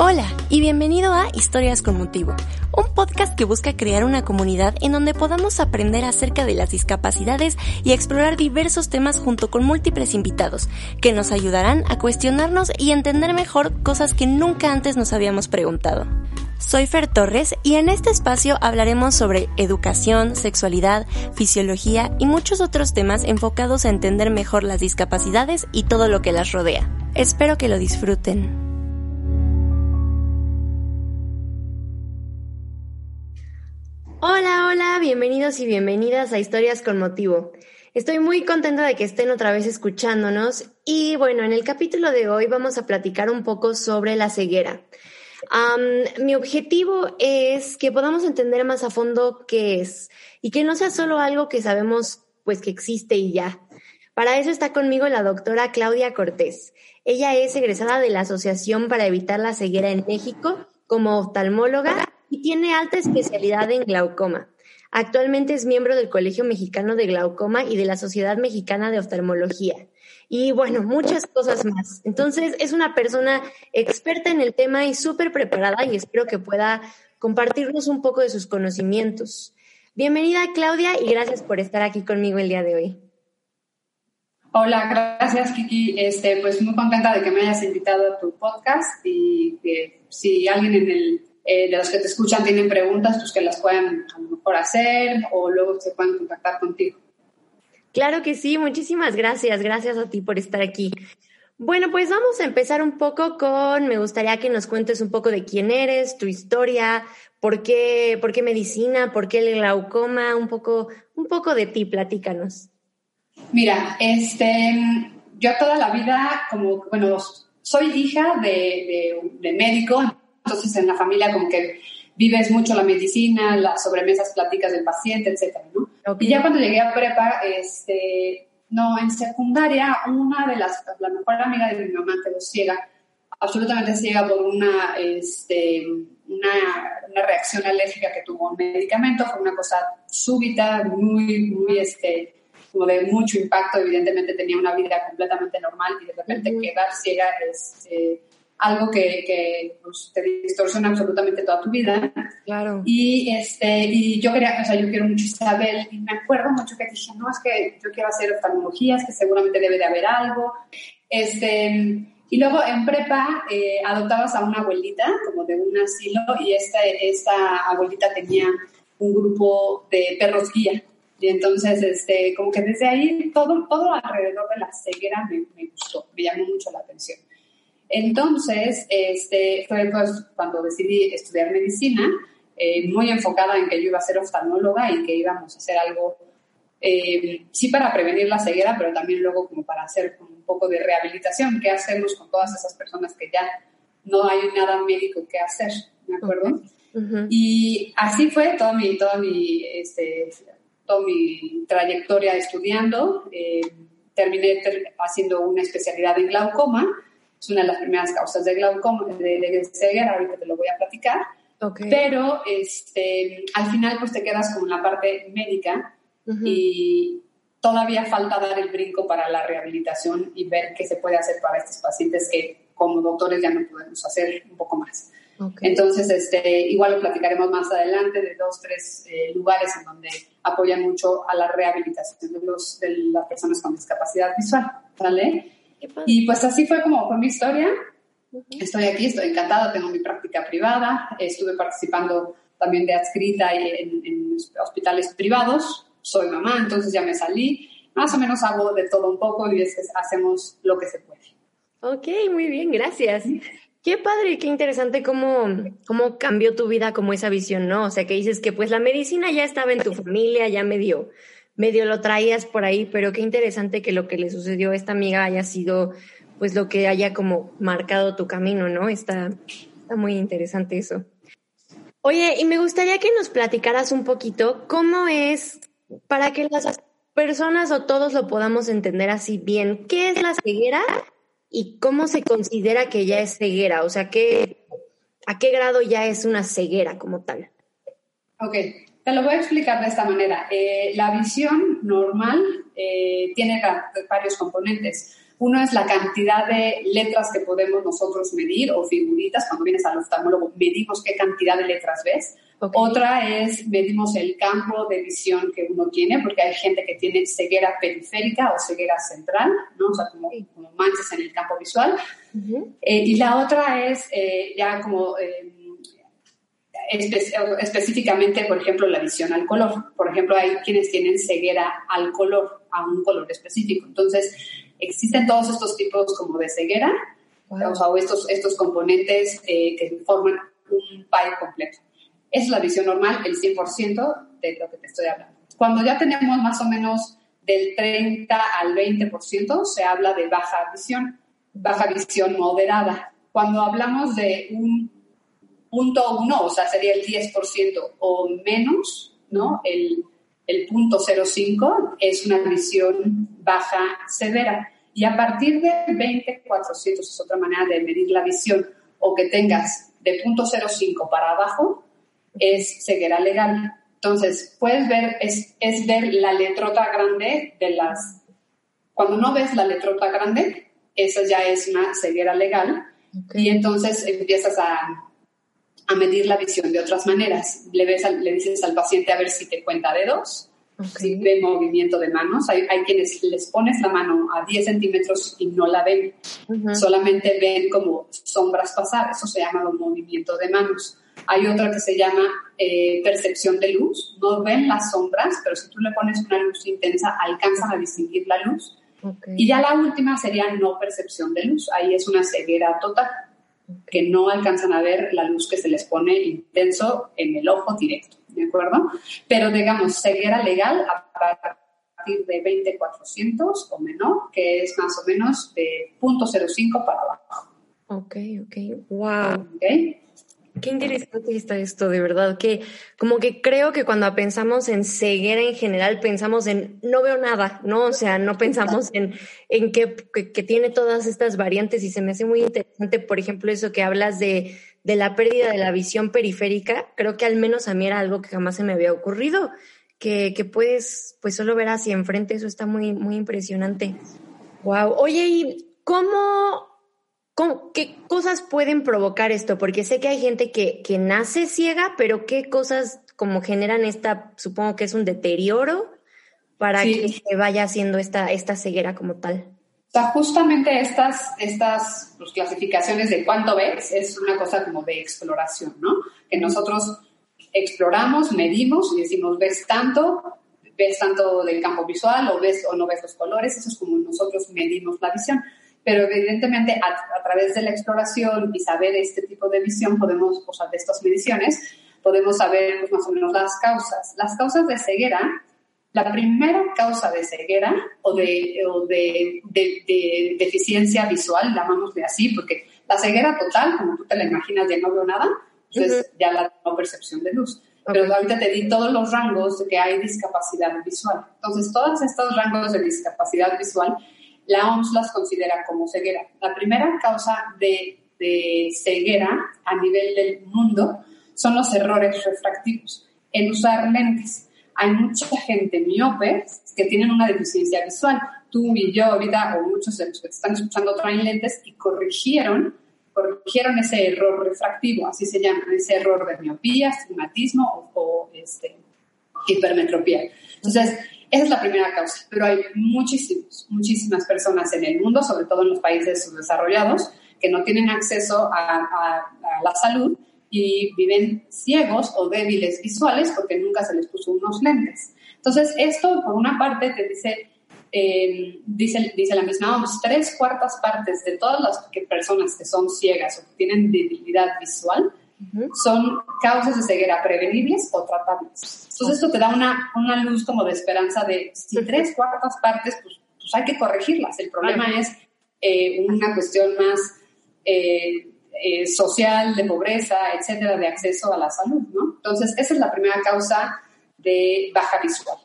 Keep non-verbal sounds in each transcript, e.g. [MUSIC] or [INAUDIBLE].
Hola y bienvenido a Historias con Motivo, un podcast que busca crear una comunidad en donde podamos aprender acerca de las discapacidades y explorar diversos temas junto con múltiples invitados que nos ayudarán a cuestionarnos y entender mejor cosas que nunca antes nos habíamos preguntado. Soy Fer Torres y en este espacio hablaremos sobre educación, sexualidad, fisiología y muchos otros temas enfocados a entender mejor las discapacidades y todo lo que las rodea. Espero que lo disfruten. Hola, hola, bienvenidos y bienvenidas a Historias con Motivo. Estoy muy contenta de que estén otra vez escuchándonos y bueno, en el capítulo de hoy vamos a platicar un poco sobre la ceguera. mi objetivo es que podamos entender más a fondo qué es y que no sea solo algo que sabemos pues que existe y ya. Para eso está conmigo la doctora Claudia Cortés. Ella es egresada de la Asociación para Evitar la Ceguera en México como oftalmóloga y tiene alta especialidad en glaucoma. Actualmente es miembro del Colegio Mexicano de Glaucoma y de la Sociedad Mexicana de Oftalmología. Y bueno, muchas cosas más. Entonces, es una persona experta en el tema y súper preparada y espero que pueda compartirnos un poco de sus conocimientos. Bienvenida, Claudia, y gracias por estar aquí conmigo el día de hoy. Hola, gracias Kiki. Este, pues muy contenta de que me hayas invitado a tu podcast y que si alguien en el eh, de los que te escuchan tienen preguntas, pues que las puedan a lo mejor hacer o luego se puedan contactar contigo. Claro que sí, muchísimas gracias, gracias a ti por estar aquí. Bueno, pues vamos a empezar un poco con, me gustaría que nos cuentes un poco de quién eres, tu historia, por qué, por qué medicina, por qué el glaucoma, un poco, un poco de ti, platícanos. Mira, este, yo toda la vida, como, bueno, soy hija de, de, de médico, entonces en la familia como que vives mucho la medicina, las sobremesas pláticas del paciente, etcétera, ¿no? Y ya cuando llegué a prepa, este, no, en secundaria, una de las, la mejor amiga de mi mamá quedó ciega, absolutamente ciega por una, este, una, una, reacción alérgica que tuvo un medicamento, fue una cosa súbita, muy, muy, este, como de mucho impacto, evidentemente tenía una vida completamente normal y de repente quedar ciega es... Algo que, que pues, te distorsiona absolutamente toda tu vida. Claro. Y, este, y yo quería, o sea, yo quiero mucho Isabel y me acuerdo mucho que dije, no, es que yo quiero hacer oftalmologías, que seguramente debe de haber algo. Este, y luego en prepa eh, adoptabas a una abuelita, como de un asilo, y esta, esta abuelita tenía un grupo de perros guía. Y entonces, este, como que desde ahí todo, todo alrededor de la ceguera me, me gustó, me llamó mucho la atención. Entonces, este, fue pues, cuando decidí estudiar medicina, eh, muy enfocada en que yo iba a ser oftalmóloga y que íbamos a hacer algo, eh, sí para prevenir la ceguera, pero también luego como para hacer un poco de rehabilitación. ¿Qué hacemos con todas esas personas que ya no hay nada médico que hacer? ¿Me acuerdo? Y así fue toda mi, toda mi, este, toda mi trayectoria estudiando. Eh, terminé haciendo una especialidad en glaucoma es una de las primeras causas de glaucoma, de, de ceguera, ahorita te lo voy a platicar. Pero este, al final pues te quedas con la parte médica y todavía falta dar el brinco para la rehabilitación y ver qué se puede hacer para estos pacientes que como doctores ya no podemos hacer un poco más. Entonces, este, igual lo platicaremos más adelante de dos, tres eh, lugares en donde apoyan mucho a la rehabilitación de, los, de las personas con discapacidad visual. ¿Vale? Y pues así fue como fue mi historia. Estoy aquí, estoy encantada, tengo mi práctica privada, estuve participando también de adscrita en, en hospitales privados, soy mamá, entonces ya me salí, más o menos hago de todo un poco y es que hacemos lo que se puede. Ok, muy bien, gracias. Qué padre, qué interesante cómo, cómo cambió tu vida como esa visión, ¿no? O sea, que dices que pues la medicina ya estaba en tu familia, ya medio medio lo traías por ahí, pero qué interesante que lo que le sucedió a esta amiga haya sido pues lo que haya como marcado tu camino, ¿no? Está, está muy interesante eso. Oye, y me gustaría que nos platicaras un poquito cómo es, para que las personas o todos lo podamos entender así bien, ¿qué es la ceguera y cómo se considera que ya es ceguera? O sea, ¿qué, ¿a qué grado ya es una ceguera como tal? Ok, te lo voy a explicar de esta manera. Eh, la visión normal eh, tiene varios componentes. Uno es la cantidad de letras que podemos nosotros medir o figuritas. Cuando vienes al oftalmólogo, medimos qué cantidad de letras ves. Otra es, medimos el campo de visión que uno tiene, porque hay gente que tiene ceguera periférica o ceguera central, ¿no? O sea, como, manchas en el campo visual. Eh, y la otra es eh, ya como eh, específicamente, por ejemplo, la visión al color. Por ejemplo, hay quienes tienen ceguera al color, a un color específico. Entonces, existen todos estos tipos como de ceguera, o, sea, estos, estos componentes que forman un pie completo. Es la visión normal, el 100% de lo que te estoy hablando. Cuando ya tenemos más o menos del 30 al 20%, se habla de baja visión, baja visión moderada. Cuando hablamos de un punto 1, o sea, sería el 10% o menos, ¿no? El, el punto 0,5 es una visión baja severa. Y a partir de 20, 400 es otra manera de medir la visión, o que tengas de punto 0,5 para abajo, es ceguera legal. Entonces, puedes ver, es, es ver la letrota grande de las... Cuando no ves la letrota grande, esa ya es una ceguera legal. Y entonces empiezas a, a, medir la visión de otras maneras. Le, ves le dices al paciente a ver si te cuenta dedos, si ve movimiento de manos. Hay, hay, quienes les pones la mano a 10 centímetros y no la ven. Solamente ven como sombras pasar. Eso se llama un movimiento de manos. Hay otra que se llama eh, percepción de luz. No ven las sombras, pero si tú le pones una luz intensa, alcanzan a distinguir la luz. Y ya la última sería no percepción de luz. Ahí es una ceguera total, que no alcanzan a ver la luz que se les pone intenso en el ojo directo. ¿De acuerdo? Pero digamos, ceguera legal a partir de 20,400 o menor, que es más o menos de 0.05 para abajo. Ok, ok. Wow. Okay. Qué interesante está esto, de verdad, que como que creo que cuando pensamos en ceguera en general, pensamos en no veo nada, ¿no? O sea, no pensamos en, en que, que, tiene todas estas variantes y se me hace muy interesante, por ejemplo, eso que hablas de, de la pérdida de la visión periférica, creo que al menos a mí era algo que jamás se me había ocurrido, que, que puedes pues solo ver hacia enfrente, eso está muy, muy impresionante. Wow. Oye, ¿y cómo ¿Qué cosas pueden provocar esto? Porque sé que hay gente que, que nace ciega, pero ¿qué cosas como generan esta, supongo que es un deterioro para que se vaya haciendo esta, esta ceguera como tal? O sea, justamente estas, estas pues, clasificaciones de cuánto ves es una cosa como de exploración, ¿no? Que nosotros exploramos, medimos y decimos, ves tanto, ves tanto del campo visual o ves o no ves los colores, eso es como nosotros medimos la visión pero evidentemente a, través de la exploración y saber este tipo de visión podemos, o sea, de estas mediciones, podemos saber pues, más o menos las causas. Las causas de ceguera, la primera causa de ceguera o de, o de, de, deficiencia visual, llamámosle así, porque la ceguera total, como tú te la imaginas, de no veo nada, pues ya la no percepción de luz. Pero ahorita te di todos los rangos de que hay discapacidad visual. Entonces, todos estos rangos de discapacidad visual la OMS las considera como ceguera. La primera causa de, ceguera a nivel del mundo son los errores refractivos, el usar lentes. Hay mucha gente miope que tienen una deficiencia visual. Tú y yo ahorita, o muchos de los que te están escuchando, traen lentes y corrigieron, corrigieron ese error refractivo, así se llama, ese error de miopía, astigmatismo o, o este, hipermetropía. Entonces, esa es la primera causa, pero hay muchísimas, muchísimas personas en el mundo, sobre todo en los países subdesarrollados, que no tienen acceso a, la salud y viven ciegos o débiles visuales porque nunca se les puso unos lentes. Entonces, esto por una parte te dice, eh, dice, dice la misma OMS, tres cuartas partes de todas las personas que son ciegas o que tienen debilidad visual son causas de ceguera prevenibles o tratables. Entonces esto te da una, una luz como de esperanza de si tres cuartas partes, pues, pues hay que corregirlas. El problema es eh, una cuestión más eh, eh, social, de pobreza, etcétera, de acceso a la salud, ¿no? Entonces esa es la primera causa de baja visual.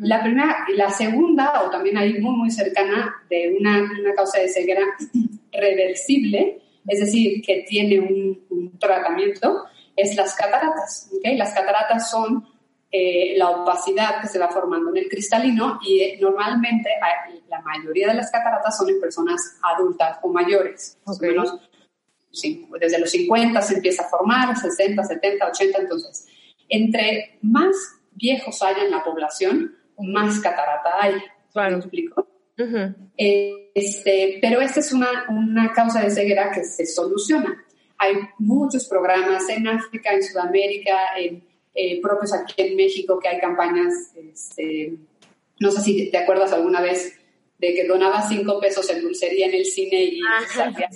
La primera, la segunda, o también ahí muy, muy cercana, de una, una causa de ceguera [CLEARS THROAT] reversible, es decir, que tiene un, tratamiento, es las cataratas. ¿okay? Las cataratas son eh, la opacidad que se va formando en el cristalino y eh, normalmente la mayoría de las cataratas son en personas adultas o mayores. Menos, desde los 50 se empieza a formar, 60, 70, 80, entonces, entre más viejos haya en la población, más catarata hay. ¿Me explico? Este, pero esta es una, una causa de ceguera que se soluciona. Hay muchos programas en África, en Sudamérica, en eh, propios aquí en México, que hay campañas, este, no sé si te acuerdas alguna vez de que donaba cinco pesos en dulcería en el cine y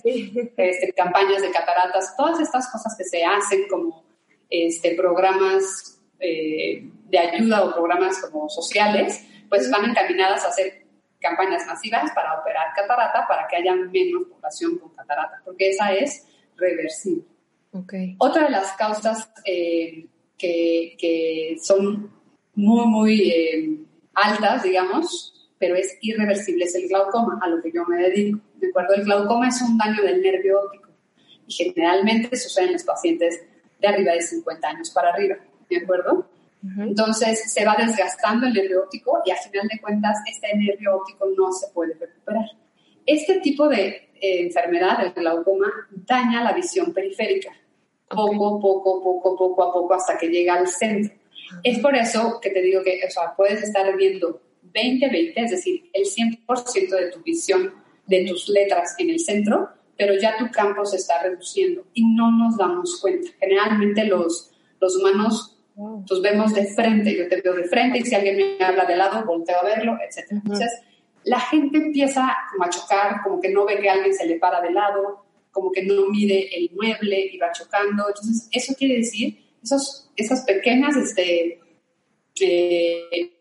este, campañas de cataratas, todas estas cosas que se hacen como este, programas eh, de ayuda o programas como sociales, pues van encaminadas a hacer campañas masivas para operar catarata para que haya menos población con catarata, porque esa es reversible. Okay. Otra de las causas eh, que, son muy, muy eh, altas, digamos, pero es irreversible, es el glaucoma, a lo que yo me dedico. ¿De acuerdo? El glaucoma es un daño del nervio óptico y generalmente sucede en los pacientes de arriba de 50 años para arriba. ¿De acuerdo? Entonces se va desgastando el nervio óptico y a final de cuentas este nervio óptico no se puede recuperar. Este tipo de eh, enfermedad, el glaucoma, daña la visión periférica poco, poco, poco, poco a poco hasta que llega al centro. Es por eso que te digo que o sea, puedes estar viendo 20-20, es decir, el 100% de tu visión de tus letras en el centro, pero ya tu campo se está reduciendo y no nos damos cuenta. Generalmente los, los humanos nos vemos de frente, yo te veo de frente y si alguien me habla de lado, volteo a verlo, etc. Entonces, la gente empieza a chocar, como que no ve que alguien se le para de lado, como que no mide el mueble y va chocando. Entonces, eso quiere decir, esos, esas pequeñas este, eh,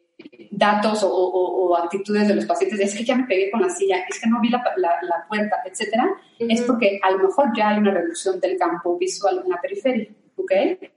datos o, actitudes de los pacientes, es que ya me pegué con la silla, es que no vi la, la, puerta, etcétera, es porque a lo mejor ya hay una reducción del campo visual en la periferia. ¿Ok?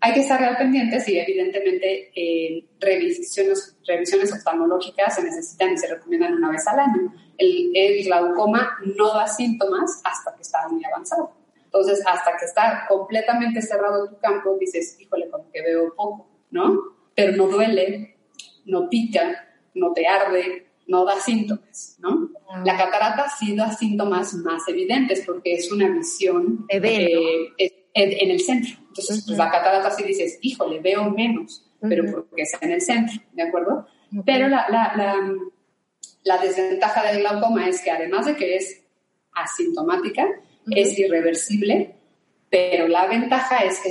Hay que estar al pendientes y evidentemente eh, revisiones, revisiones oftalmológicas se necesitan y se recomiendan una vez al año. El, el glaucoma no da síntomas hasta que está muy avanzado. Entonces, hasta que está completamente cerrado tu campo, dices, híjole, como que veo poco, ¿no? Pero no duele, no pica, no te arde, no da síntomas, ¿no? La catarata sí da síntomas más evidentes porque es una visión eh, en, el centro. Entonces, pues, la catarata sí dices, híjole, veo menos, pero porque está en el centro, ¿de acuerdo? Pero la, la, la, desventaja del glaucoma es que además de que es asintomática, es irreversible, pero la ventaja es que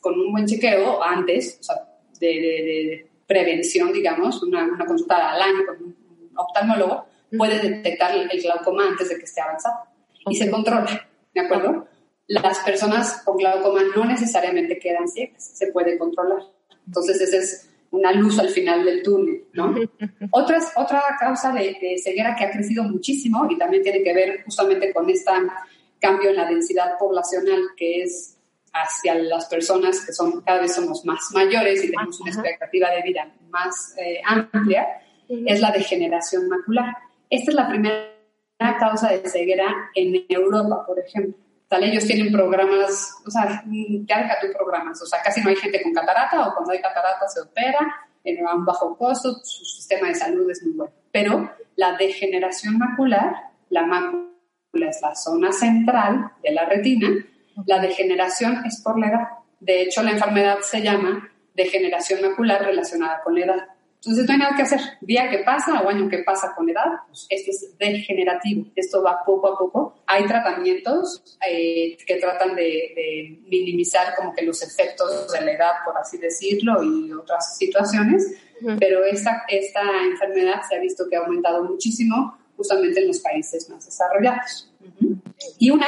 con un buen chequeo antes, o sea, de, de, prevención, digamos, una, una, consulta al año con un oftalmólogo, puede detectar el glaucoma antes de que esté avanzado y se controla, ¿de acuerdo? Las personas con glaucoma no necesariamente quedan ciegas, se puede controlar. Entonces, esa es una luz al final del túnel, ¿no? [LAUGHS] Otras, otra causa de, ceguera que ha crecido muchísimo y también tiene que ver justamente con este cambio en la densidad poblacional que es hacia las personas que son cada vez somos más mayores y tenemos una expectativa de vida más eh, amplia, es la degeneración macular. Esta es la primera causa de ceguera en Europa, por ejemplo. Ellos tienen programas, o sea, ya deja tus programas, o sea, casi no hay gente con catarata o cuando hay catarata se opera, en un bajo costo, su sistema de salud es muy bueno. Pero la degeneración macular, la mácula es la zona central de la retina, la degeneración es por la edad. De hecho, la enfermedad se llama degeneración macular relacionada con la edad. Entonces no hay nada que hacer. Día que pasa o año que pasa con edad, pues esto es degenerativo. Esto va poco a poco. Hay tratamientos eh, que tratan de, minimizar como que los efectos de la edad, por así decirlo, y otras situaciones. Pero esta, esta enfermedad se ha visto que ha aumentado muchísimo justamente en los países más desarrollados. Y una,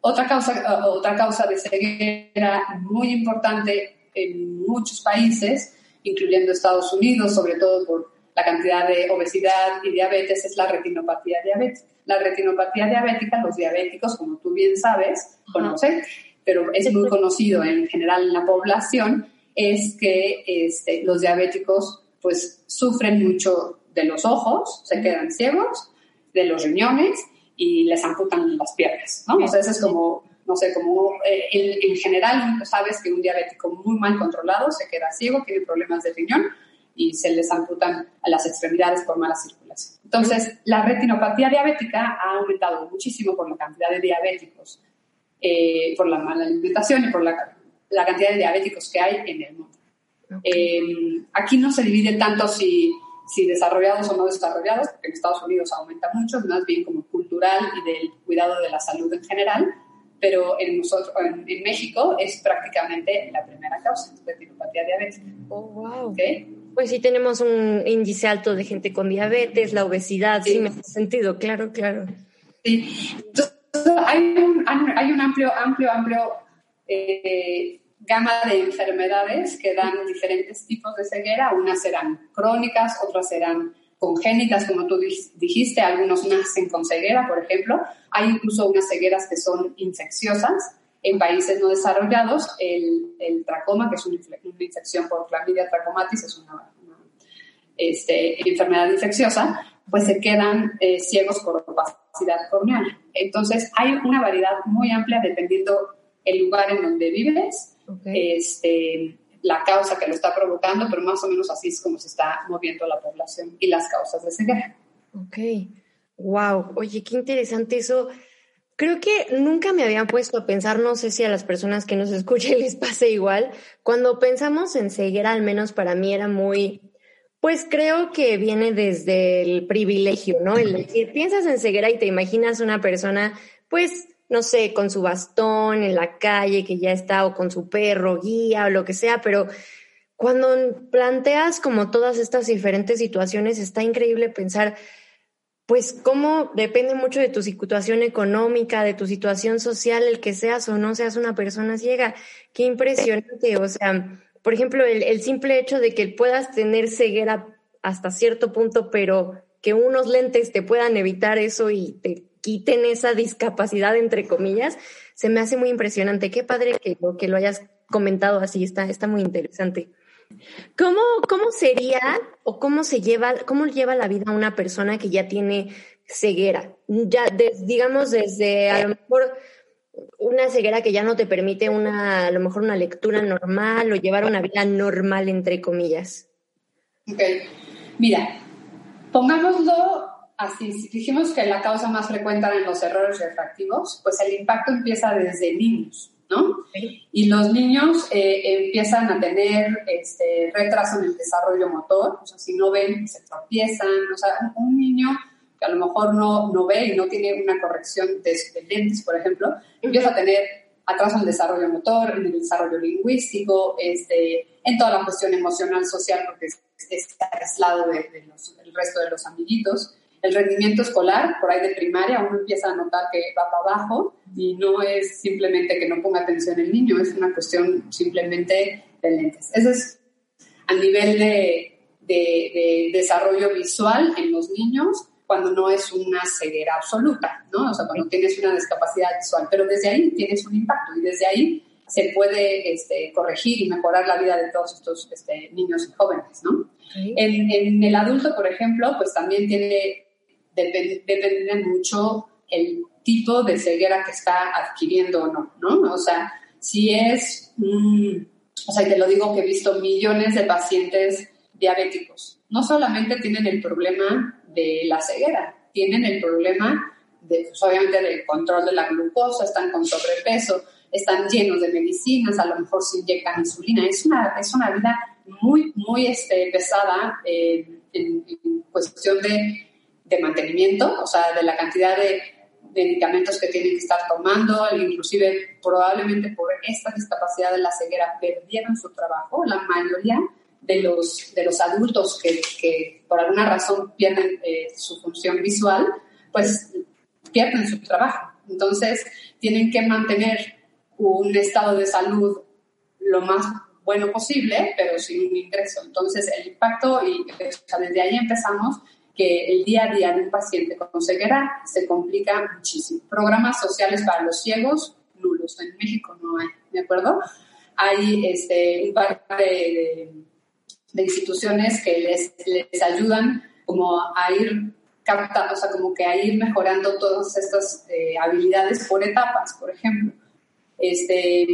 otra causa, otra causa de ceguera muy importante en muchos países incluyendo Estados Unidos, sobre todo por la cantidad de obesidad y diabetes, es la retinopatía diabética. La retinopatía diabética, los diabéticos, como tú bien sabes, conocen, pero es muy conocido en general en la población, es que este, los diabéticos pues sufren mucho de los ojos, se quedan ciegos, de los riñones y les amputan las piernas, ¿no? O sea, ese es como no sé, como eh, en, general sabes que un diabético muy mal controlado se queda ciego, tiene problemas de riñón y se les amputan a las extremidades por mala circulación. Entonces, la retinopatía diabética ha aumentado muchísimo por la cantidad de diabéticos, eh, por la mala alimentación y por la, la, cantidad de diabéticos que hay en el mundo. Eh, aquí no se divide tanto si, si desarrollados o no desarrollados, porque en Estados Unidos aumenta mucho, más bien como cultural y del cuidado de la salud en general, pero en, nosotros, en, México es prácticamente la primera causa de retinopatía diabética. Oh, wow. Pues sí tenemos un índice alto de gente con diabetes, la obesidad, sí, me hace sentido, claro, claro. Sí, Entonces, hay un, hay un amplio, amplio, amplio eh, gama de enfermedades que dan diferentes tipos de ceguera. Unas serán crónicas, otras serán congénitas, como tú dijiste, algunos nacen con ceguera, por ejemplo. Hay incluso unas cegueras que son infecciosas. En países no desarrollados, el, el tracoma, que es una, infección por Clamidia trachomatis, es una, este, enfermedad infecciosa, pues se quedan eh, ciegos por opacidad corneal. Entonces, hay una variedad muy amplia dependiendo el lugar en donde vives, este, la causa que lo está provocando, pero más o menos así es como se está moviendo la población y las causas de ceguera. Ok, wow, oye, qué interesante eso. Creo que nunca me habían puesto a pensar, no sé si a las personas que nos escuchen [LAUGHS] les pase igual, cuando pensamos en ceguera, al menos para mí era muy, pues creo que viene desde el privilegio, ¿no? El decir, piensas en ceguera y te imaginas una persona, pues no sé, con su bastón en la calle que ya está o con su perro guía o lo que sea, pero cuando planteas como todas estas diferentes situaciones, está increíble pensar, pues cómo depende mucho de tu situación económica, de tu situación social, el que seas o no seas una persona ciega. Qué impresionante. O sea, por ejemplo, el, el simple hecho de que puedas tener ceguera hasta cierto punto, pero que unos lentes te puedan evitar eso y te quiten esa discapacidad, entre comillas, se me hace muy impresionante. Qué padre que lo, hayas comentado así, está, está muy interesante. ¿Cómo, ¿Cómo sería o cómo se lleva, cómo lleva la vida una persona que ya tiene ceguera? Ya, digamos, desde a lo mejor una ceguera que ya no te permite una, a lo mejor una lectura normal o llevar una vida normal, entre comillas. Ok, mira, pongámoslo así, si dijimos que la causa más frecuente eran los errores refractivos, pues el impacto empieza desde niños, ¿no? Y los niños eh, empiezan a tener este, retraso en el desarrollo motor, o sea, si no ven, se tropiezan, o sea, un, niño que a lo mejor no, no ve y no tiene una corrección de, lentes, por ejemplo, empieza a tener atraso en el desarrollo motor, en el desarrollo lingüístico, este, en toda la cuestión emocional, social, porque está aislado del de resto de los amiguitos el rendimiento escolar, por ahí de primaria, uno empieza a notar que va para abajo y no es simplemente que no ponga atención el niño, es una cuestión simplemente de lentes. Eso es a nivel de, de, desarrollo visual en los niños cuando no es una ceguera absoluta, ¿no? O sea, cuando tienes una discapacidad visual, pero desde ahí tienes un impacto y desde ahí se puede este, corregir y mejorar la vida de todos estos este, niños y jóvenes, ¿no? En, en, el adulto, por ejemplo, pues también tiene depende, mucho el tipo de ceguera que está adquiriendo o no, ¿no? O sea, si es, o sea, te lo digo que he visto millones de pacientes diabéticos, no solamente tienen el problema de la ceguera, tienen el problema de, pues, obviamente, del control de la glucosa, están con sobrepeso, están llenos de medicinas, a lo mejor se inyectan insulina. Es una, es una vida muy, muy este, pesada eh, en, cuestión de de mantenimiento, o sea, de la cantidad de medicamentos que tienen que estar tomando, inclusive probablemente por esta discapacidad de la ceguera perdieron su trabajo, la mayoría de los, de los adultos que, que por alguna razón pierden eh, su función visual, pues pierden su trabajo. Entonces, tienen que mantener un estado de salud lo más bueno posible, pero sin un ingreso. Entonces, el impacto, y desde ahí empezamos, que el día a día de un paciente con ceguera se complica muchísimo. Programas sociales para los ciegos, nulos. En México no hay, ¿de acuerdo? Hay este, un par de, instituciones que les, les ayudan como a ir captando, o sea, como que a ir mejorando todas estas eh, habilidades por etapas, por ejemplo. Este,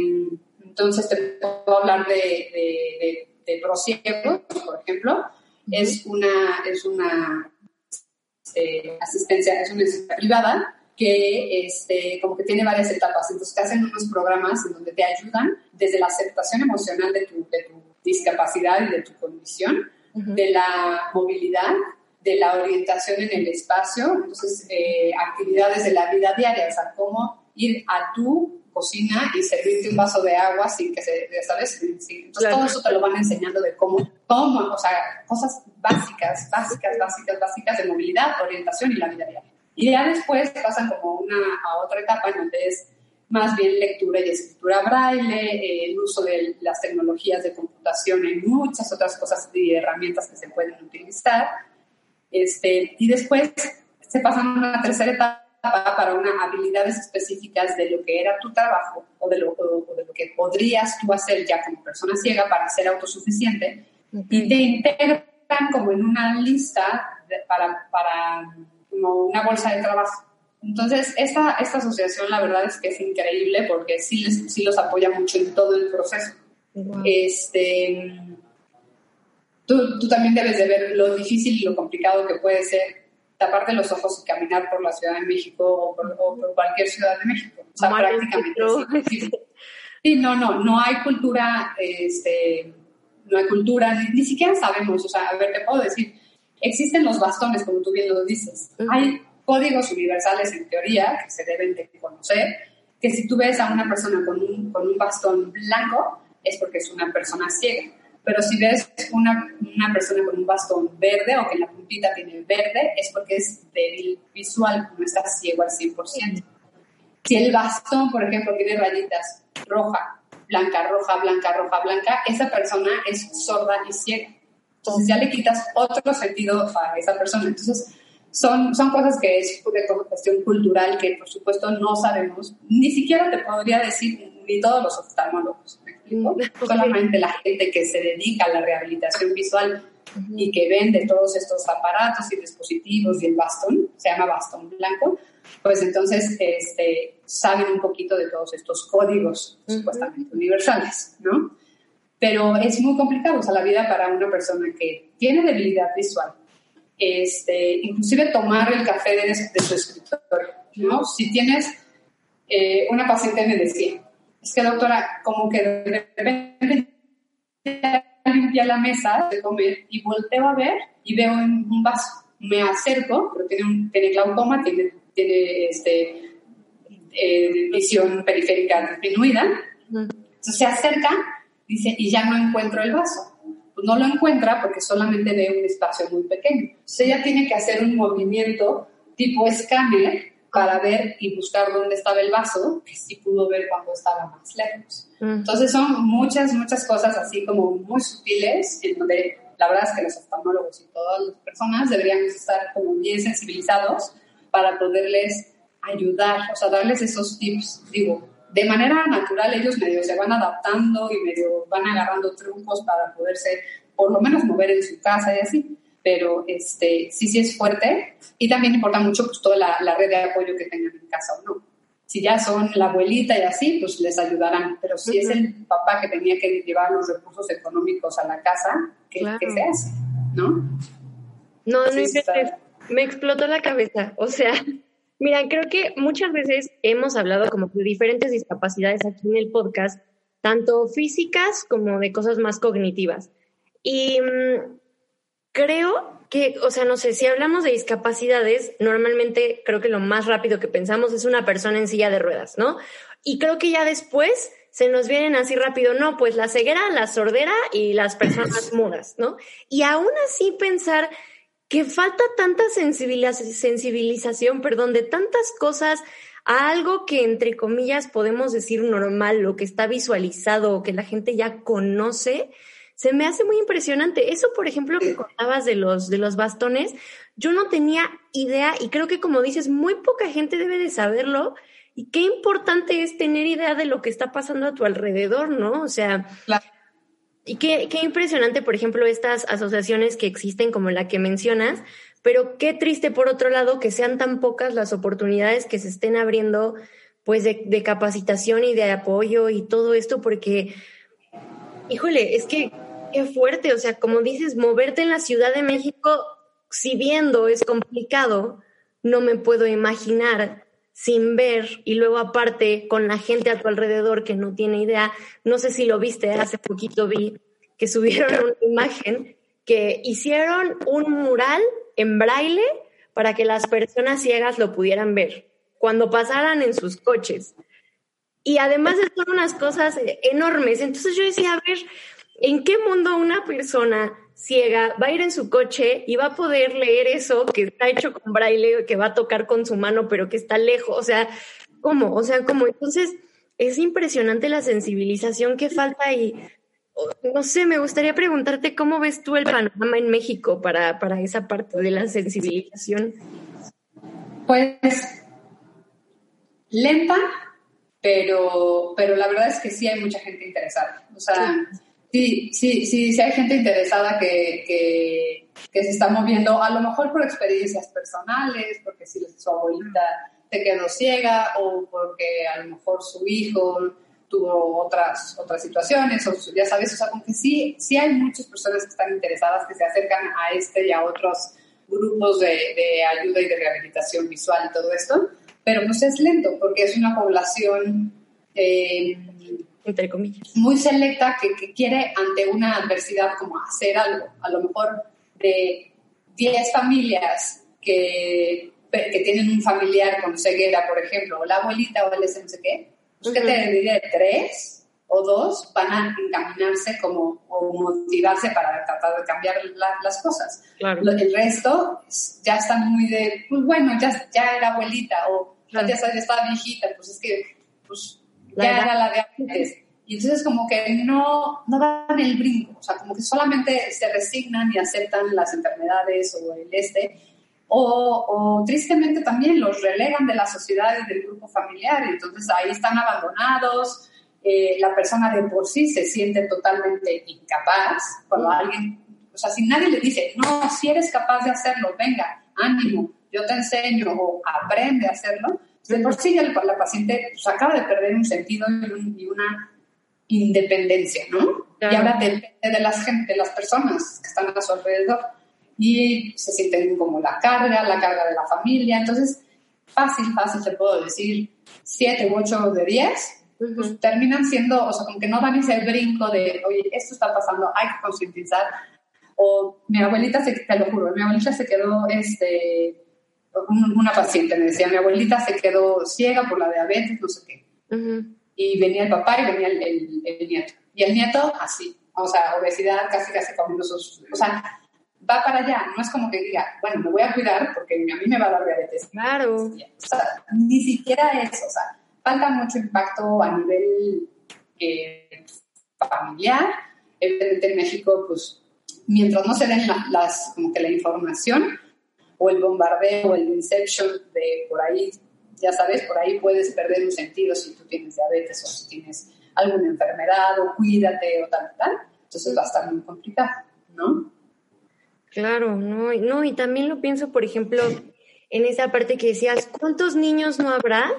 entonces, te puedo hablar de, de, de, por ejemplo. Es una, es una este, asistencia, es una asistencia privada que este, como que tiene varias etapas. Entonces te hacen unos programas en donde te ayudan desde la aceptación emocional de tu, de tu discapacidad y de tu condición, de la movilidad, de la orientación en el espacio, entonces eh, actividades de la vida diaria, o sea, cómo ir a tu cocina y servirte un vaso de agua sin que se, ¿sabes? Entonces todo eso te lo van enseñando de cómo, cómo, o sea, cosas básicas, básicas, básicas, básicas de movilidad, orientación y la vida diaria. Y ya después pasan como una a otra etapa en donde es más bien lectura y escritura braille, eh, el uso de las tecnologías de computación y muchas otras cosas y herramientas que se pueden utilizar. Este, y después se pasan a una tercera etapa para unas habilidades específicas de lo que era tu trabajo o de lo, de lo que podrías tú hacer ya como persona ciega para ser autosuficiente y te integran como en una lista para, para como una bolsa de trabajo. Entonces, esta, esta asociación la verdad es que es increíble porque sí, les, sí los apoya mucho en todo el proceso. Este, tú, tú también debes de ver lo difícil y lo complicado que puede ser taparte los ojos y caminar por la Ciudad de México o por, cualquier ciudad de México. O sea, prácticamente. Sí, sí, no, no, no hay cultura, este, no hay cultura, ni, siquiera sabemos, o sea, a ver, te puedo decir, existen los bastones, como tú bien lo dices. Hay códigos universales en teoría que se deben de conocer, que si tú ves a una persona con un, con un bastón blanco, es porque es una persona ciega. Pero si ves una, una persona con un bastón verde o que en la puntita tiene verde, es porque es débil visual, no está ciego al 100%. Si el bastón, por ejemplo, tiene rayitas roja, blanca, roja, blanca, roja, blanca, esa persona es sorda y ciega. Entonces ya le quitas otro sentido a esa persona. Entonces son, son cosas que es de cuestión cultural que por supuesto no sabemos. Ni siquiera te podría decir ni todos los oftalmólogos. Solamente la gente que se dedica a la rehabilitación visual y que vende todos estos aparatos y dispositivos y el bastón, se llama bastón blanco, pues entonces este, saben un poquito de todos estos códigos supuestamente universales, ¿no? Pero es muy complicado, o sea, la vida para una persona que tiene debilidad visual, este, inclusive tomar el café de, su escritorio, ¿no? Si tienes eh, una paciente me decía, es que doctora, como que de repente limpia la mesa de comer y volteo a ver y veo un vaso. Me acerco, pero tiene, un, tiene glaucoma, tiene, tiene este, eh, visión periférica disminuida. Entonces se acerca dice, y ya no encuentro el vaso. Pues no lo encuentra porque solamente ve un espacio muy pequeño. Entonces ella tiene que hacer un movimiento tipo escáner para ver y buscar dónde estaba el vaso, que sí pudo ver cuando estaba más lejos. Entonces son muchas, muchas cosas así como muy sutiles, en donde la verdad es que los oftalmólogos y todas las personas deberíamos estar como bien sensibilizados para poderles ayudar, o sea, darles esos tips, digo, de manera natural ellos medio se van adaptando y medio van agarrando trucos para poderse por lo menos mover en su casa y así pero este, sí, sí es fuerte y también importa mucho pues toda la, la, red de apoyo que tengan en casa o no. Si ya son la abuelita y así, pues les ayudarán, pero si es el papá que tenía que llevar los recursos económicos a la casa, ¿qué, se hace? ¿No? No, no me explotó la cabeza, o sea, [LAUGHS] mira, creo que muchas veces hemos hablado como de diferentes discapacidades aquí en el podcast, tanto físicas como de cosas más cognitivas. Y mm, creo que, o sea, no sé, si hablamos de discapacidades, normalmente creo que lo más rápido que pensamos es una persona en silla de ruedas, ¿no? Y creo que ya después se nos vienen así rápido, no, pues la ceguera, la sordera y las personas [CLEARS THROAT] mudas, ¿no? Y aún así pensar que falta tanta sensibilización, perdón, de tantas cosas a algo que entre comillas podemos decir normal, lo que está visualizado, o que la gente ya conoce, se me hace muy impresionante. Eso, por ejemplo, que contabas de los, de los bastones, yo no tenía idea y creo que como dices, muy poca gente debe de saberlo. Y qué importante es tener idea de lo que está pasando a tu alrededor, ¿no? O sea, y qué, qué impresionante, por ejemplo, estas asociaciones que existen como la que mencionas, pero qué triste, por otro lado, que sean tan pocas las oportunidades que se estén abriendo pues de, de capacitación y de apoyo y todo esto, porque, híjole, es que qué fuerte, o sea, como dices, moverte en la Ciudad de México, si viendo es complicado, no me puedo imaginar sin ver y luego aparte con la gente a tu alrededor que no tiene idea, no sé si lo viste, hace poquito vi que subieron una imagen que hicieron un mural en braille para que las personas ciegas lo pudieran ver cuando pasaran en sus coches. Y además son unas cosas enormes. Entonces yo decía, a ver, ¿en qué mundo una persona ciega va a ir en su coche y va a poder leer eso que está hecho con braille, que va a tocar con su mano, pero que está lejos? O sea, ¿cómo? O sea, ¿cómo? Entonces es impresionante la sensibilización que falta y no sé, me gustaría preguntarte cómo ves tú el panorama en México para, para esa parte de la sensibilización. Pues lenta, pero, pero la verdad es que sí hay mucha gente interesada. O sea, sí, sí, sí, sí hay gente interesada que, que, que se está moviendo, a lo mejor por experiencias personales, porque si su abuelita se quedó ciega o porque a lo mejor su hijo tuvo otras, otras situaciones, o ya sabes, o sea, como que sí, sí hay muchas personas que están interesadas, que se acercan a este y a otros grupos de, de ayuda y de rehabilitación visual y todo esto, pero pues es lento porque es una población eh, entre comillas. Muy selecta que, que, quiere ante una adversidad como hacer algo, a lo mejor de 10 familias que, que tienen un familiar con ceguera, por ejemplo, o la abuelita o el ese no sé qué, pues que te diré tres o dos van a encaminarse como o motivarse para tratar de cambiar las cosas. El resto ya están muy de, pues bueno, ya, ya era abuelita o ya, ya estaba viejita, pues es que pues, ya era la de antes. Y entonces como que no, no dan el brinco, o sea, como que solamente se resignan y aceptan las enfermedades o el este, o, tristemente también los relegan de la sociedad y del grupo familiar, entonces ahí están abandonados, eh, la persona de por sí se siente totalmente incapaz, cuando alguien, o sea, si nadie le dice, no, si eres capaz de hacerlo, venga, ánimo, yo te enseño o aprende a hacerlo, de por sí la, la paciente pues, acaba de perder un sentido y, una independencia, ¿no? Y ahora depende de las, gente, de las personas que están a su alrededor y se sienten como la carga, la carga de la familia. Entonces, fácil, fácil te puedo decir, siete u ocho de diez, pues terminan siendo, o sea, como que no dan ese brinco de, oye, esto está pasando, hay que concientizar. O mi abuelita, se, te lo juro, mi abuelita se quedó, este, una paciente me decía, mi abuelita se quedó ciega por la diabetes, no sé qué. Y venía el papá y venía el, el, nieto. Y el nieto, así, o sea, obesidad, casi, casi comiendo sus... O sea, va para allá, no es como que diga, bueno, me voy a cuidar porque a mí me va a dar diabetes. Claro. O sea, ni siquiera eso, o sea, falta mucho impacto a nivel eh, familiar. Evidentemente en México, pues, mientras no se den las, como que la información o el bombardeo o el inception de por ahí, ya sabes, por ahí puedes perder un sentido si tú tienes diabetes o si tienes alguna enfermedad o cuídate o tal, tal. Entonces va a estar muy complicado, ¿no? Claro, no, no, y también lo pienso, por ejemplo, en esa parte que decías, ¿cuántos niños no habrá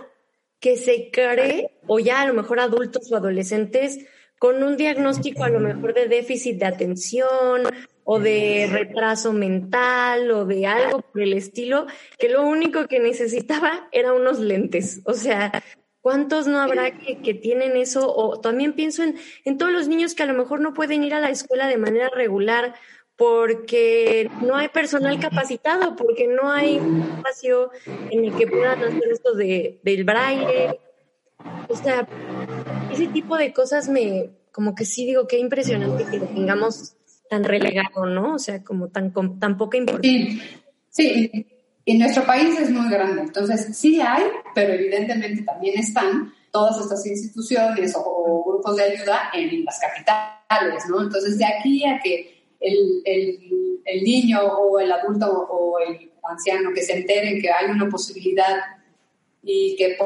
que se cree, o ya a lo mejor adultos o adolescentes, con un diagnóstico a lo mejor de déficit de atención o de retraso mental o de algo por el estilo, que lo único que necesitaba era unos lentes. O sea, ¿cuántos no habrá que, que tienen eso? O también pienso en, en todos los niños que a lo mejor no pueden ir a la escuela de manera regular porque no hay personal capacitado, porque no hay un espacio en el que puedan hacer esto de, del braille. O sea, ese tipo de cosas me, como que sí digo, qué impresionante que lo tengamos tan relegado, ¿no? O sea, como tan, tan poca importancia. Sí, sí, y nuestro país es muy grande, entonces sí hay, pero evidentemente también están todas estas instituciones o, o grupos de ayuda en las capitales, ¿no? Entonces, de aquí a que el, el, el, niño o el adulto o el anciano que se enteren que hay una posibilidad y que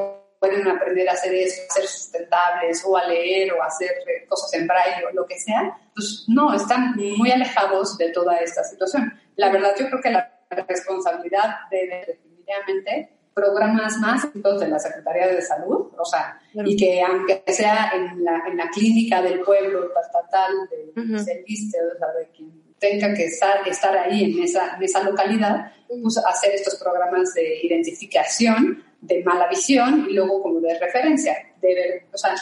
pueden aprender a hacer eso, a ser sustentables o a leer o a hacer cosas en braille o lo que sea, pues no, están muy alejados de toda esta situación. La verdad, yo creo que la responsabilidad debe definitivamente programas más de la Secretaría de Salud, o sea, y que aunque sea en la, en la clínica del pueblo estatal de uh o sea, de quien tenga que estar, estar ahí en esa, en esa localidad, pues hacer estos programas de identificación de mala visión y luego como de referencia, de ver, o sea,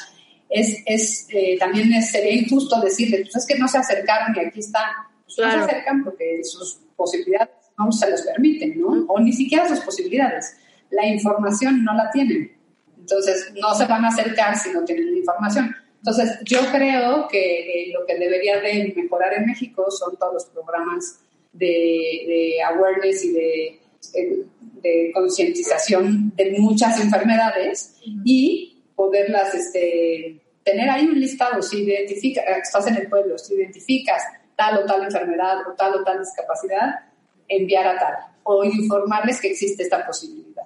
es, es eh, también sería injusto decirles, pues es que no se acercaron y aquí está, pues no se acercan porque sus posibilidades no se les permiten, ¿no? O ni siquiera sus posibilidades la información no la tienen. Entonces, no se van a acercar si no tienen la información. Entonces, yo creo que eh, lo que debería de mejorar en México son todos los programas de, awareness y de, de, concientización de muchas enfermedades y poderlas este, tener ahí un listado. Si identificas, estás en el pueblo, si identificas tal o tal enfermedad o tal o tal discapacidad, enviar a tal o informarles que existe esta posibilidad.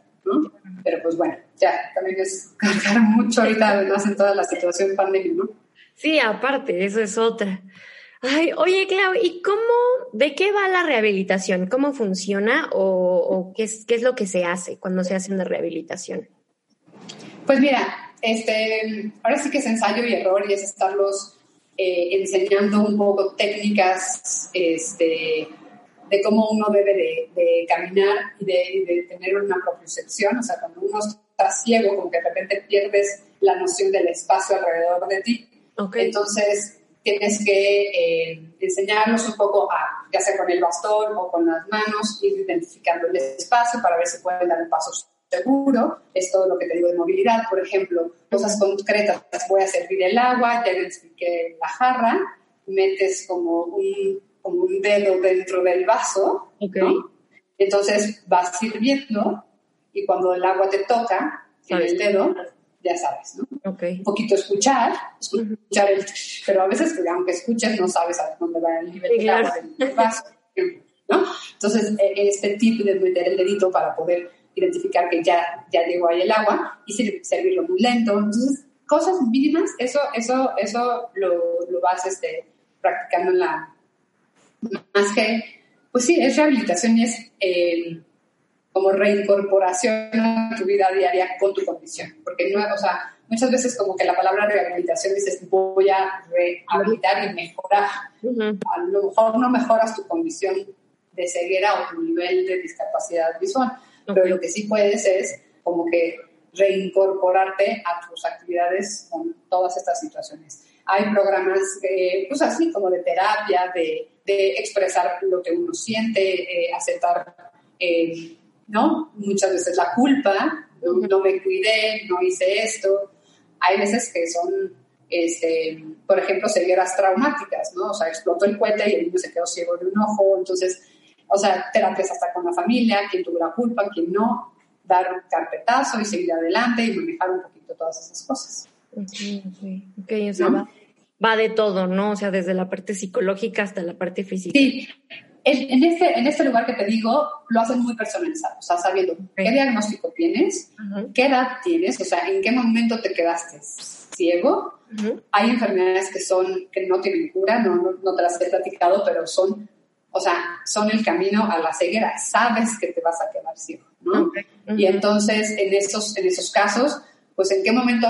Pero pues bueno, ya, también es cargar mucho ahorita, además en toda la situación pandemia, ¿no? Sí, aparte, eso es otra. Ay, oye, Clau, ¿y cómo, de qué va la rehabilitación? ¿Cómo funciona o, qué, es, qué es lo que se hace cuando se hace una rehabilitación? Pues mira, este, ahora sí que es ensayo y error y es estarlos eh, enseñando un poco técnicas, este, de cómo uno debe de, caminar y de, tener una propiocepción, o sea, cuando uno está ciego, como que de repente pierdes la noción del espacio alrededor de ti. Entonces, tienes que eh, enseñarlos un poco a, ya sea con el bastón o con las manos, ir identificando el espacio para ver si pueden dar un paso seguro. Es todo lo que te digo de movilidad, por ejemplo, cosas concretas. Voy a servir el agua, ya identifiqué la jarra, metes como un como un dedo dentro del vaso, Entonces vas sirviendo y cuando el agua te toca en el dedo, ya sabes, ¿no? Un poquito escuchar, escuchar el... Pero a veces, aunque escuches, no sabes a dónde va el nivel del agua del vaso, ¿no? Entonces, e, este tip de meter el dedito para poder identificar que ya, ya llegó ahí el agua y servirlo muy lento. Entonces, cosas mínimas, eso, eso, eso lo, lo vas este, practicando en la, más que, pues sí, es rehabilitación y es eh, como reincorporación a tu vida diaria con tu condición. Porque no, o sea, muchas veces como que la palabra rehabilitación dices voy a rehabilitar y mejorar. A lo mejor no mejoras tu condición de ceguera o tu nivel de discapacidad visual, pero lo que sí puedes es como que reincorporarte a tus actividades con todas estas situaciones. Hay programas, pues así como de terapia, de de expresar lo que uno siente, eh, aceptar, eh, ¿no? Muchas veces la culpa, no, me cuidé, no hice esto. Hay veces que son, este, por ejemplo, cegueras traumáticas, ¿no? O sea, explotó el cohete y el niño se quedó ciego de un ojo, entonces, o sea, terapias hasta con la familia, quién tuvo la culpa, quién no, dar un carpetazo y seguir adelante y manejar un poquito todas esas cosas. Ok, okay o sea, va de todo, ¿no? O sea, desde la parte psicológica hasta la parte física. Sí. En, este, en este lugar que te digo, lo hacen muy personalizado, o sea, sabiendo qué diagnóstico tienes, qué edad tienes, o sea, en qué momento te quedaste ciego. Hay enfermedades que son, que no tienen cura, no, no, te las he platicado, pero son, o sea, son el camino a la ceguera. Sabes que te vas a quedar ciego, ¿no? Y entonces, en esos, en esos casos, pues en qué momento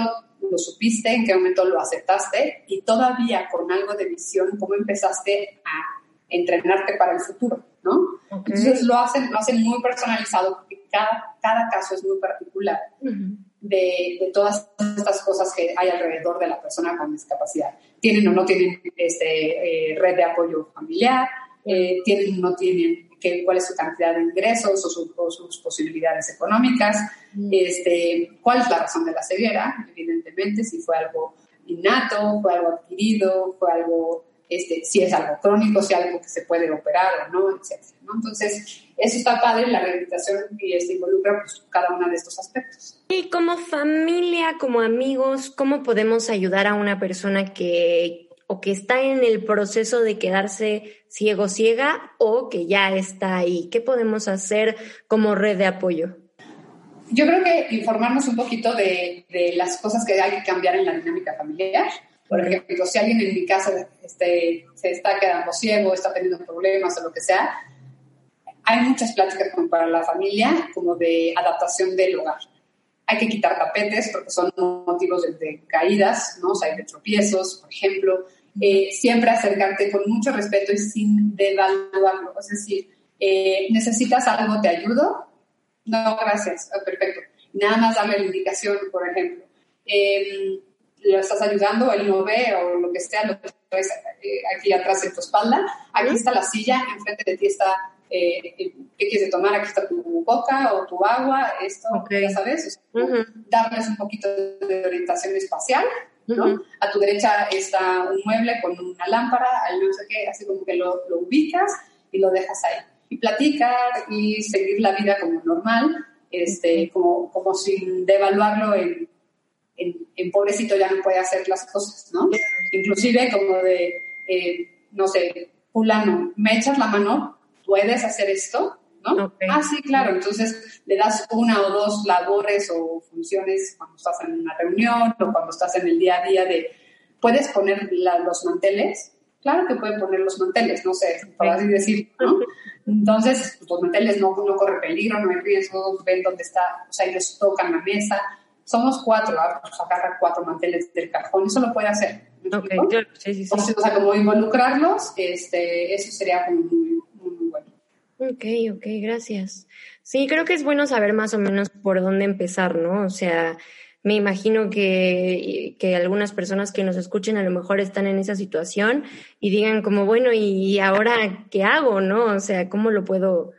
lo supiste, en qué momento lo aceptaste y todavía con algo de visión, cómo empezaste a entrenarte para el futuro, ¿no? Entonces lo hacen, lo hacen muy personalizado porque cada, cada caso es muy particular de, de, todas estas cosas que hay alrededor de la persona con discapacidad. Tienen o no tienen este, eh, red de apoyo familiar, eh, tienen o no tienen cuál es su cantidad de ingresos o, sus posibilidades económicas, mm. este, cuál es la razón de la ceguera, evidentemente, si fue algo innato, fue algo adquirido, fue algo, este, si es algo crónico, si es algo que se puede operar o no, etc. Entonces, eso está padre, la rehabilitación y este, involucra pues, cada uno de estos aspectos. Y como familia, como amigos, ¿cómo podemos ayudar a una persona que, o que está en el proceso de quedarse ciego ciega o que ya está ahí? ¿Qué podemos hacer como red de apoyo? Yo creo que informarnos un poquito de, de las cosas que hay que cambiar en la dinámica familiar. Por ejemplo, si alguien en mi casa este, se está quedando ciego, está teniendo problemas o lo que sea, hay muchas pláticas como para la familia, como de adaptación del hogar. Hay que quitar tapetes porque son motivos de, caídas, ¿no? Sea, de tropiezos, por ejemplo. Eh, siempre acercarte con mucho respeto y sin devaluarlo. Es decir, eh, ¿necesitas algo? ¿Te ayudo? No, gracias. Ah, perfecto. Nada más darle la indicación, por ejemplo. Eh, lo estás ayudando, él no ve o lo que sea, lo traes eh, aquí atrás de tu espalda. Aquí está la silla, enfrente de ti está eh, qué quieres tomar, aquí está tu coca o tu agua, esto, ya sabes, darles un poquito de orientación espacial. ¿no? A tu derecha está un mueble con una lámpara, al no sé qué, así como que lo, lo ubicas y lo dejas ahí. Y platicar y seguir la vida como normal, este, como, como sin devaluarlo en en, pobrecito ya no puede hacer las cosas, ¿no? Inclusive como de, eh, no sé, fulano, ¿me echas la mano? ¿Puedes hacer esto? ¿No? Ah, sí, claro. Entonces le das una o dos labores o funciones cuando estás en una reunión o cuando estás en el día a día de, ¿puedes poner los manteles? Claro que pueden poner los manteles, no sé, por así decir, ¿no? Entonces, pues, los manteles no, no corre peligro, no hay riesgo, ven dónde está, o sea, ellos tocan la mesa, somos cuatro, pues agarra cuatro manteles del cajón, eso lo puede hacer. Okay, sí, sí, sí. O sea, como involucrarlos, este, eso sería muy, muy bueno. Ok, ok, gracias. Sí, creo que es bueno saber más o menos por dónde empezar, ¿no? O sea, me imagino que, que algunas personas que nos escuchen a lo mejor están en esa situación y digan como, bueno, ¿y ahora qué hago, no? O sea, ¿cómo lo puedo,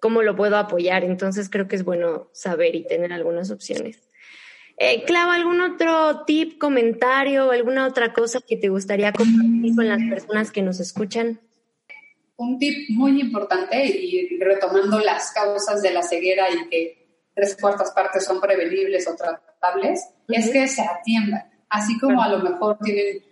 cómo lo puedo apoyar? Entonces creo que es bueno saber y tener algunas opciones. Eh, Clau, ¿algún otro tip, comentario, alguna otra cosa que te gustaría compartir con las personas que nos escuchan? Un tip muy importante y retomando las causas de la ceguera y que tres cuartas partes son prevenibles o tratables, es que se atiendan. Así como a lo mejor tienen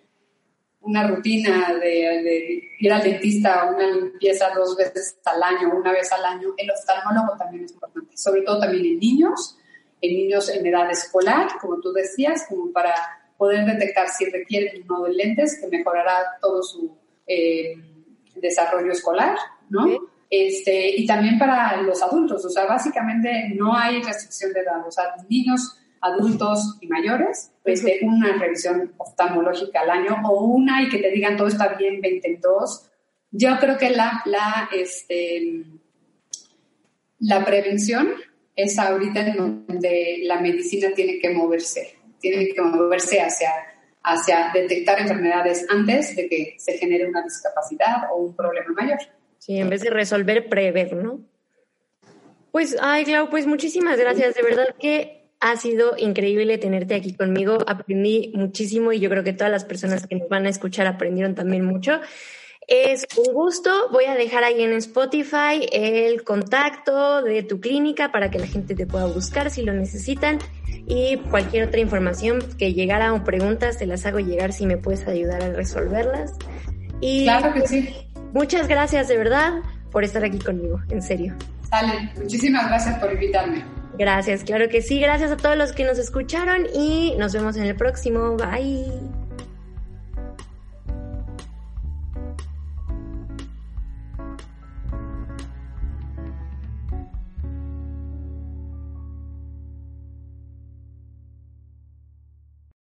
una rutina de, ir al dentista, una limpieza dos veces al año, una vez al año, el oftalmólogo también es importante, sobre todo también en niños en niños en edad escolar, como tú decías, como para poder detectar si requieren uno de lentes, que mejorará todo su eh, desarrollo escolar, ¿no? Este, y también para los adultos, o sea, básicamente no hay restricción de edad, o sea, niños, adultos y mayores, pues de una revisión oftalmológica al año o una y que te digan todo está bien, 20 en dos. Yo creo que la, la, este, la prevención es ahorita en donde la medicina tiene que moverse, tiene que moverse hacia, hacia detectar enfermedades antes de que se genere una discapacidad o un problema mayor. Sí, en vez de resolver, prever, ¿no? Pues, ay, Clau, pues muchísimas gracias. De verdad que ha sido increíble tenerte aquí conmigo. Aprendí muchísimo y yo creo que todas las personas que nos van a escuchar aprendieron también mucho. Es un gusto. Voy a dejar ahí en Spotify el contacto de tu clínica para que la gente te pueda buscar si lo necesitan. Y cualquier otra información que llegara o preguntas, te las hago llegar si me puedes ayudar a resolverlas. Y claro que sí. Muchas gracias de verdad por estar aquí conmigo, en serio. Sale, muchísimas gracias por invitarme. Gracias, claro que sí. Gracias a todos los que nos escucharon y nos vemos en el próximo. Bye.